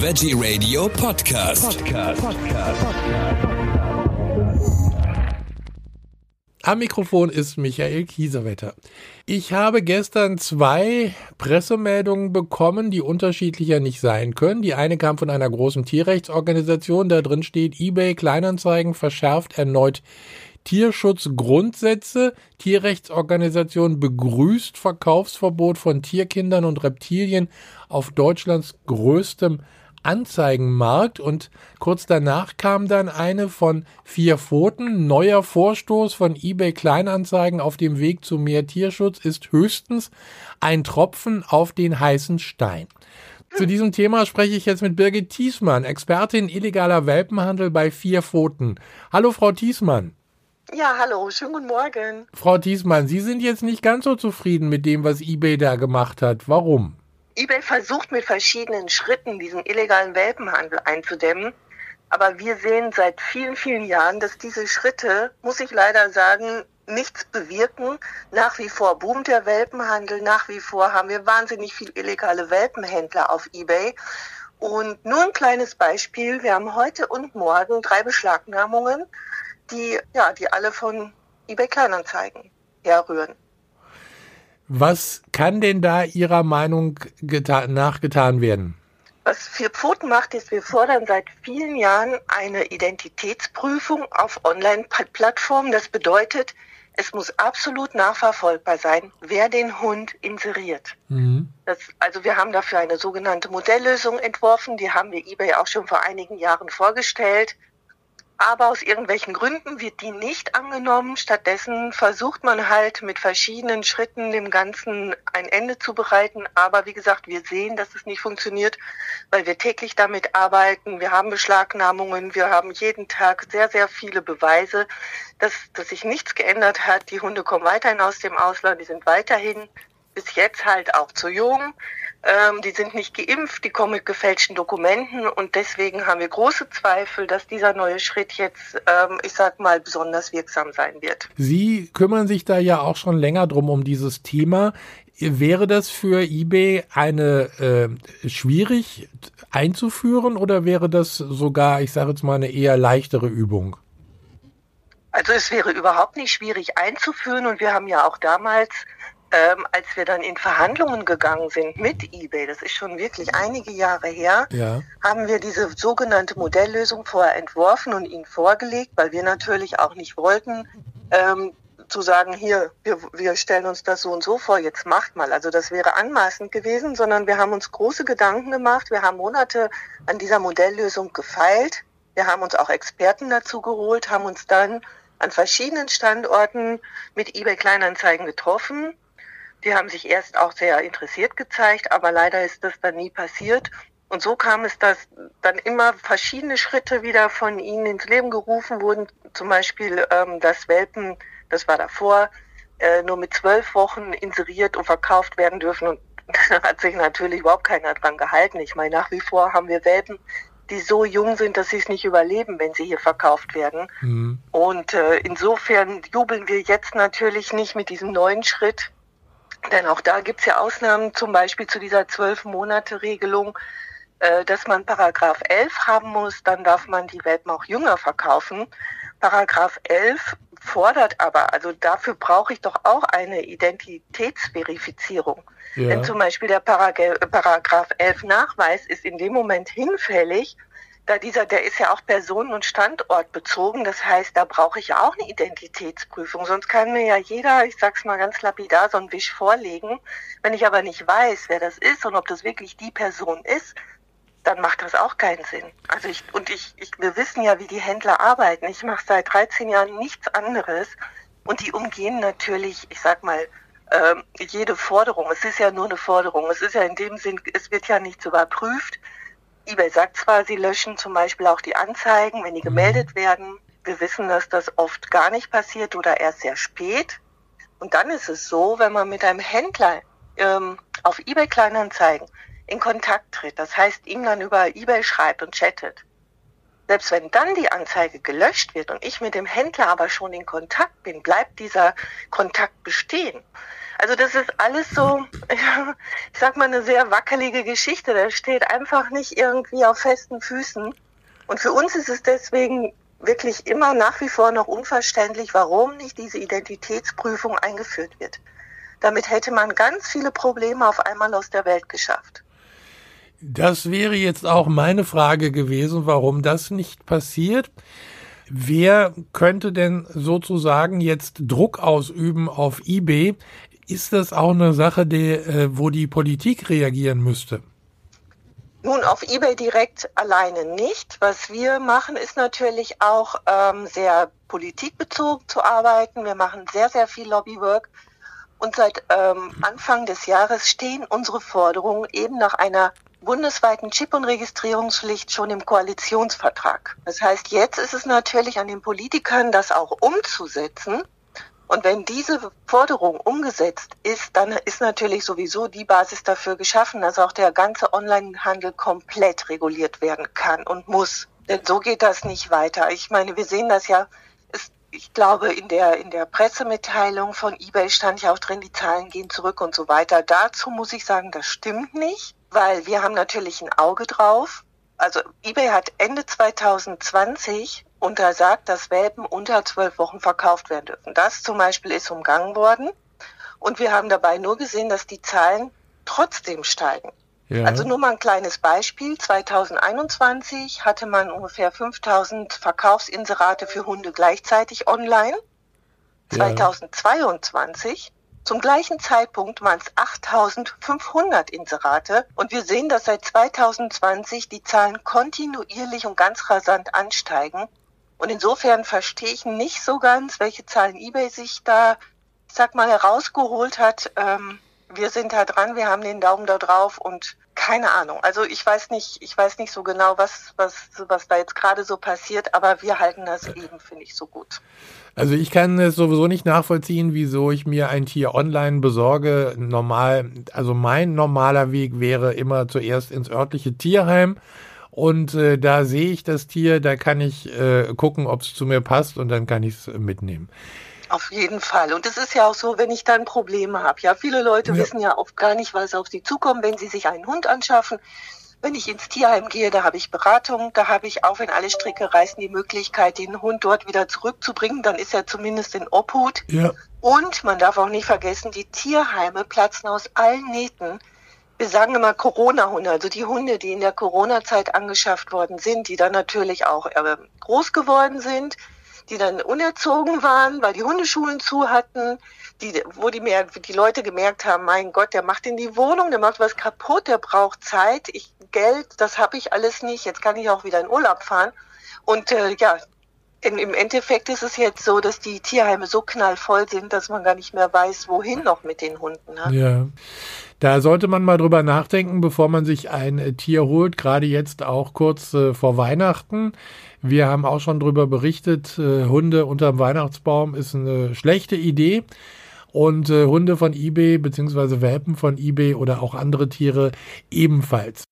Veggie Radio Podcast. Podcast. Am Mikrofon ist Michael Kiesewetter. Ich habe gestern zwei Pressemeldungen bekommen, die unterschiedlicher nicht sein können. Die eine kam von einer großen Tierrechtsorganisation, da drin steht, eBay Kleinanzeigen verschärft erneut Tierschutzgrundsätze. Tierrechtsorganisation begrüßt Verkaufsverbot von Tierkindern und Reptilien auf Deutschlands größtem Anzeigenmarkt und kurz danach kam dann eine von vier Pfoten. Neuer Vorstoß von eBay Kleinanzeigen auf dem Weg zu mehr Tierschutz ist höchstens ein Tropfen auf den heißen Stein. Zu diesem Thema spreche ich jetzt mit Birgit Thiesmann, Expertin illegaler Welpenhandel bei vier Pfoten. Hallo, Frau Thiesmann. Ja, hallo, schönen guten Morgen. Frau Thiesmann, Sie sind jetzt nicht ganz so zufrieden mit dem, was eBay da gemacht hat. Warum? eBay versucht mit verschiedenen Schritten diesen illegalen Welpenhandel einzudämmen. Aber wir sehen seit vielen, vielen Jahren, dass diese Schritte, muss ich leider sagen, nichts bewirken. Nach wie vor boomt der Welpenhandel. Nach wie vor haben wir wahnsinnig viel illegale Welpenhändler auf eBay. Und nur ein kleines Beispiel. Wir haben heute und morgen drei Beschlagnahmungen, die, ja, die alle von eBay Kleinanzeigen herrühren. Was kann denn da Ihrer Meinung nachgetan werden? Was Vier Pfoten macht, ist, wir fordern seit vielen Jahren eine Identitätsprüfung auf Online-Plattformen. Das bedeutet, es muss absolut nachverfolgbar sein, wer den Hund inseriert. Mhm. Das, also wir haben dafür eine sogenannte Modelllösung entworfen, die haben wir eBay auch schon vor einigen Jahren vorgestellt. Aber aus irgendwelchen Gründen wird die nicht angenommen. Stattdessen versucht man halt mit verschiedenen Schritten dem Ganzen ein Ende zu bereiten. Aber wie gesagt, wir sehen, dass es nicht funktioniert, weil wir täglich damit arbeiten. Wir haben Beschlagnahmungen. Wir haben jeden Tag sehr, sehr viele Beweise, dass, dass sich nichts geändert hat. Die Hunde kommen weiterhin aus dem Ausland. Die sind weiterhin bis jetzt halt auch zu jung. Ähm, die sind nicht geimpft, die kommen mit gefälschten Dokumenten und deswegen haben wir große Zweifel, dass dieser neue Schritt jetzt, ähm, ich sag mal, besonders wirksam sein wird. Sie kümmern sich da ja auch schon länger drum um dieses Thema. Wäre das für eBay eine äh, schwierig einzuführen oder wäre das sogar, ich sage jetzt mal, eine eher leichtere Übung? Also es wäre überhaupt nicht schwierig einzuführen und wir haben ja auch damals ähm, als wir dann in Verhandlungen gegangen sind mit eBay, das ist schon wirklich einige Jahre her, ja. haben wir diese sogenannte Modelllösung vorher entworfen und ihnen vorgelegt, weil wir natürlich auch nicht wollten, ähm, zu sagen, hier, wir, wir stellen uns das so und so vor, jetzt macht mal. Also das wäre anmaßend gewesen, sondern wir haben uns große Gedanken gemacht. Wir haben Monate an dieser Modelllösung gefeilt. Wir haben uns auch Experten dazu geholt, haben uns dann an verschiedenen Standorten mit eBay Kleinanzeigen getroffen die haben sich erst auch sehr interessiert gezeigt, aber leider ist das dann nie passiert. Und so kam es, dass dann immer verschiedene Schritte wieder von ihnen ins Leben gerufen wurden. Zum Beispiel ähm, das Welpen, das war davor, äh, nur mit zwölf Wochen inseriert und verkauft werden dürfen. Und da hat sich natürlich überhaupt keiner dran gehalten. Ich meine, nach wie vor haben wir Welpen, die so jung sind, dass sie es nicht überleben, wenn sie hier verkauft werden. Mhm. Und äh, insofern jubeln wir jetzt natürlich nicht mit diesem neuen Schritt, denn auch da gibt es ja Ausnahmen, zum Beispiel zu dieser zwölf Monate Regelung, äh, dass man Paragraph 11 haben muss, dann darf man die Welpen auch jünger verkaufen. Paragraph 11 fordert aber, also dafür brauche ich doch auch eine Identitätsverifizierung. Ja. Denn zum Beispiel der Paragraph 11 Nachweis ist in dem Moment hinfällig, da dieser, der ist ja auch personen- und standortbezogen. Das heißt, da brauche ich ja auch eine Identitätsprüfung. Sonst kann mir ja jeder, ich sag's mal ganz lapidar, so einen Wisch vorlegen. Wenn ich aber nicht weiß, wer das ist und ob das wirklich die Person ist, dann macht das auch keinen Sinn. Also ich, und ich, ich wir wissen ja, wie die Händler arbeiten. Ich mache seit 13 Jahren nichts anderes. Und die umgehen natürlich, ich sag mal, ähm, jede Forderung. Es ist ja nur eine Forderung. Es ist ja in dem Sinn, es wird ja nichts überprüft eBay sagt zwar, sie löschen zum Beispiel auch die Anzeigen, wenn die mhm. gemeldet werden. Wir wissen, dass das oft gar nicht passiert oder erst sehr spät. Und dann ist es so, wenn man mit einem Händler ähm, auf eBay Kleinanzeigen in Kontakt tritt, das heißt, ihm dann über eBay schreibt und chattet, selbst wenn dann die Anzeige gelöscht wird und ich mit dem Händler aber schon in Kontakt bin, bleibt dieser Kontakt bestehen. Also das ist alles so, ich sag mal, eine sehr wackelige Geschichte. Da steht einfach nicht irgendwie auf festen Füßen. Und für uns ist es deswegen wirklich immer nach wie vor noch unverständlich, warum nicht diese Identitätsprüfung eingeführt wird. Damit hätte man ganz viele Probleme auf einmal aus der Welt geschafft. Das wäre jetzt auch meine Frage gewesen, warum das nicht passiert. Wer könnte denn sozusagen jetzt Druck ausüben auf eBay? Ist das auch eine Sache, die, äh, wo die Politik reagieren müsste? Nun, auf eBay direkt alleine nicht. Was wir machen, ist natürlich auch ähm, sehr politikbezogen zu arbeiten. Wir machen sehr, sehr viel Lobbywork. Und seit ähm, Anfang des Jahres stehen unsere Forderungen eben nach einer bundesweiten Chip- und Registrierungspflicht schon im Koalitionsvertrag. Das heißt, jetzt ist es natürlich an den Politikern, das auch umzusetzen. Und wenn diese Forderung umgesetzt ist, dann ist natürlich sowieso die Basis dafür geschaffen, dass auch der ganze Onlinehandel komplett reguliert werden kann und muss. Denn so geht das nicht weiter. Ich meine, wir sehen das ja, ich glaube, in der, in der Pressemitteilung von eBay stand ja auch drin, die Zahlen gehen zurück und so weiter. Dazu muss ich sagen, das stimmt nicht, weil wir haben natürlich ein Auge drauf. Also eBay hat Ende 2020 untersagt, dass Welpen unter zwölf Wochen verkauft werden dürfen. Das zum Beispiel ist umgangen worden. Und wir haben dabei nur gesehen, dass die Zahlen trotzdem steigen. Ja. Also nur mal ein kleines Beispiel. 2021 hatte man ungefähr 5000 Verkaufsinserate für Hunde gleichzeitig online. Ja. 2022 zum gleichen Zeitpunkt waren es 8500 Inserate und wir sehen, dass seit 2020 die Zahlen kontinuierlich und ganz rasant ansteigen. Und insofern verstehe ich nicht so ganz, welche Zahlen eBay sich da, sag mal, herausgeholt hat. Ähm, wir sind da dran, wir haben den Daumen da drauf und keine Ahnung. Also ich weiß nicht, ich weiß nicht so genau, was, was, was da jetzt gerade so passiert, aber wir halten das eben, finde ich, so gut. Also ich kann es sowieso nicht nachvollziehen, wieso ich mir ein Tier online besorge. Normal, also mein normaler Weg wäre immer zuerst ins örtliche Tierheim und äh, da sehe ich das Tier, da kann ich äh, gucken, ob es zu mir passt und dann kann ich es mitnehmen. Auf jeden Fall. Und es ist ja auch so, wenn ich dann Probleme habe. Ja, viele Leute ja. wissen ja oft gar nicht, was auf sie zukommt, wenn sie sich einen Hund anschaffen. Wenn ich ins Tierheim gehe, da habe ich Beratung, da habe ich auch, wenn alle Stricke reißen, die Möglichkeit, den Hund dort wieder zurückzubringen. Dann ist er zumindest in Obhut. Ja. Und man darf auch nicht vergessen, die Tierheime platzen aus allen Nähten wir sagen immer Corona-Hunde, also die Hunde, die in der Corona-Zeit angeschafft worden sind, die dann natürlich auch äh, groß geworden sind, die dann unerzogen waren, weil die Hundeschulen zu hatten, die, wo die, mehr, die Leute gemerkt haben, mein Gott, der macht in die Wohnung, der macht was kaputt, der braucht Zeit, ich Geld, das habe ich alles nicht, jetzt kann ich auch wieder in Urlaub fahren. Und äh, ja, in, im Endeffekt ist es jetzt so, dass die Tierheime so knallvoll sind, dass man gar nicht mehr weiß, wohin noch mit den Hunden. Ne? Ja. Da sollte man mal drüber nachdenken, bevor man sich ein äh, Tier holt, gerade jetzt auch kurz äh, vor Weihnachten. Wir haben auch schon drüber berichtet, äh, Hunde unterm Weihnachtsbaum ist eine schlechte Idee. Und äh, Hunde von eBay beziehungsweise Welpen von eBay oder auch andere Tiere ebenfalls.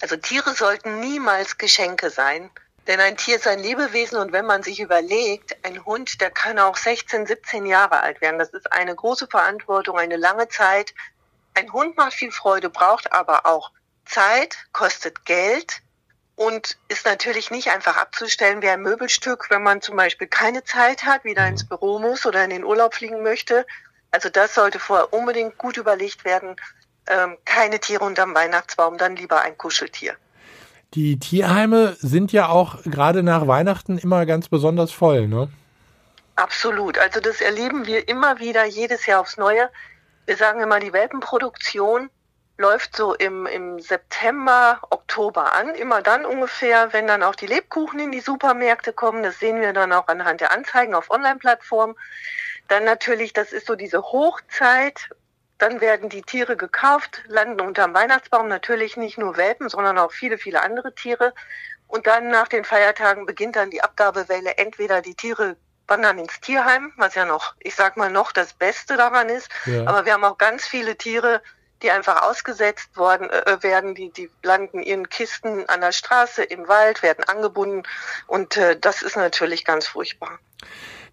Also Tiere sollten niemals Geschenke sein. Denn ein Tier ist ein Lebewesen und wenn man sich überlegt, ein Hund, der kann auch 16, 17 Jahre alt werden. Das ist eine große Verantwortung, eine lange Zeit. Ein Hund macht viel Freude, braucht aber auch Zeit, kostet Geld und ist natürlich nicht einfach abzustellen wie ein Möbelstück, wenn man zum Beispiel keine Zeit hat, wieder ins Büro muss oder in den Urlaub fliegen möchte. Also das sollte vorher unbedingt gut überlegt werden. Ähm, keine Tiere unterm Weihnachtsbaum, dann lieber ein Kuscheltier. Die Tierheime sind ja auch gerade nach Weihnachten immer ganz besonders voll, ne? Absolut. Also das erleben wir immer wieder jedes Jahr aufs Neue. Wir sagen immer, die Welpenproduktion läuft so im, im September, Oktober an. Immer dann ungefähr, wenn dann auch die Lebkuchen in die Supermärkte kommen. Das sehen wir dann auch anhand der Anzeigen auf Online-Plattformen. Dann natürlich, das ist so diese Hochzeit, dann werden die Tiere gekauft, landen unterm Weihnachtsbaum, natürlich nicht nur Welpen, sondern auch viele, viele andere Tiere. Und dann nach den Feiertagen beginnt dann die Abgabewelle. Entweder die Tiere wandern ins Tierheim, was ja noch, ich sag mal, noch das Beste daran ist. Ja. Aber wir haben auch ganz viele Tiere, die einfach ausgesetzt worden äh, werden, die, die landen in Kisten an der Straße, im Wald, werden angebunden und äh, das ist natürlich ganz furchtbar.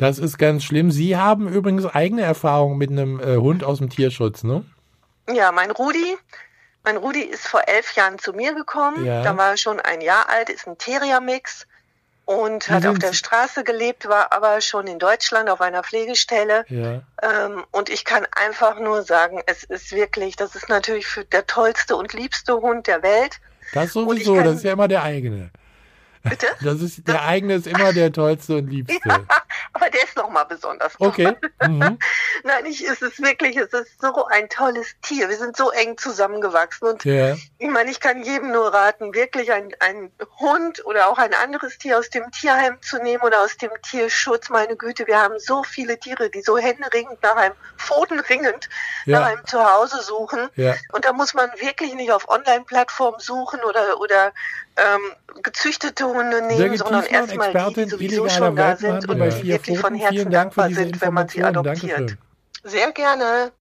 Das ist ganz schlimm. Sie haben übrigens eigene Erfahrungen mit einem äh, Hund aus dem Tierschutz, ne? Ja, mein Rudi, mein Rudi ist vor elf Jahren zu mir gekommen. Ja. Da war er schon ein Jahr alt, ist ein Terrier-Mix und Wie hat auf der Straße gelebt, war aber schon in Deutschland auf einer Pflegestelle. Ja. Ähm, und ich kann einfach nur sagen, es ist wirklich, das ist natürlich der tollste und liebste Hund der Welt. Das sowieso, kann, das ist ja immer der eigene. Bitte? Das ist, der eigene ist immer der tollste und liebste. Ja, aber der ist nochmal besonders toll. Okay. Mhm. Nein, ich, es ist wirklich, es ist so ein tolles Tier. Wir sind so eng zusammengewachsen. Und ja. ich meine, ich kann jedem nur raten, wirklich ein, ein Hund oder auch ein anderes Tier aus dem Tierheim zu nehmen oder aus dem Tierschutz. Meine Güte, wir haben so viele Tiere, die so händeringend nach einem Pfoten ringend ja. nach einem Zuhause suchen. Ja. Und da muss man wirklich nicht auf Online-Plattformen suchen oder, oder ähm, gezüchtete Hunde nehmen, sondern erstmal die, die sowieso schon da sind und ja. wirklich von Herzen dankbar sind, wenn man sie adoptiert. Sehr gerne.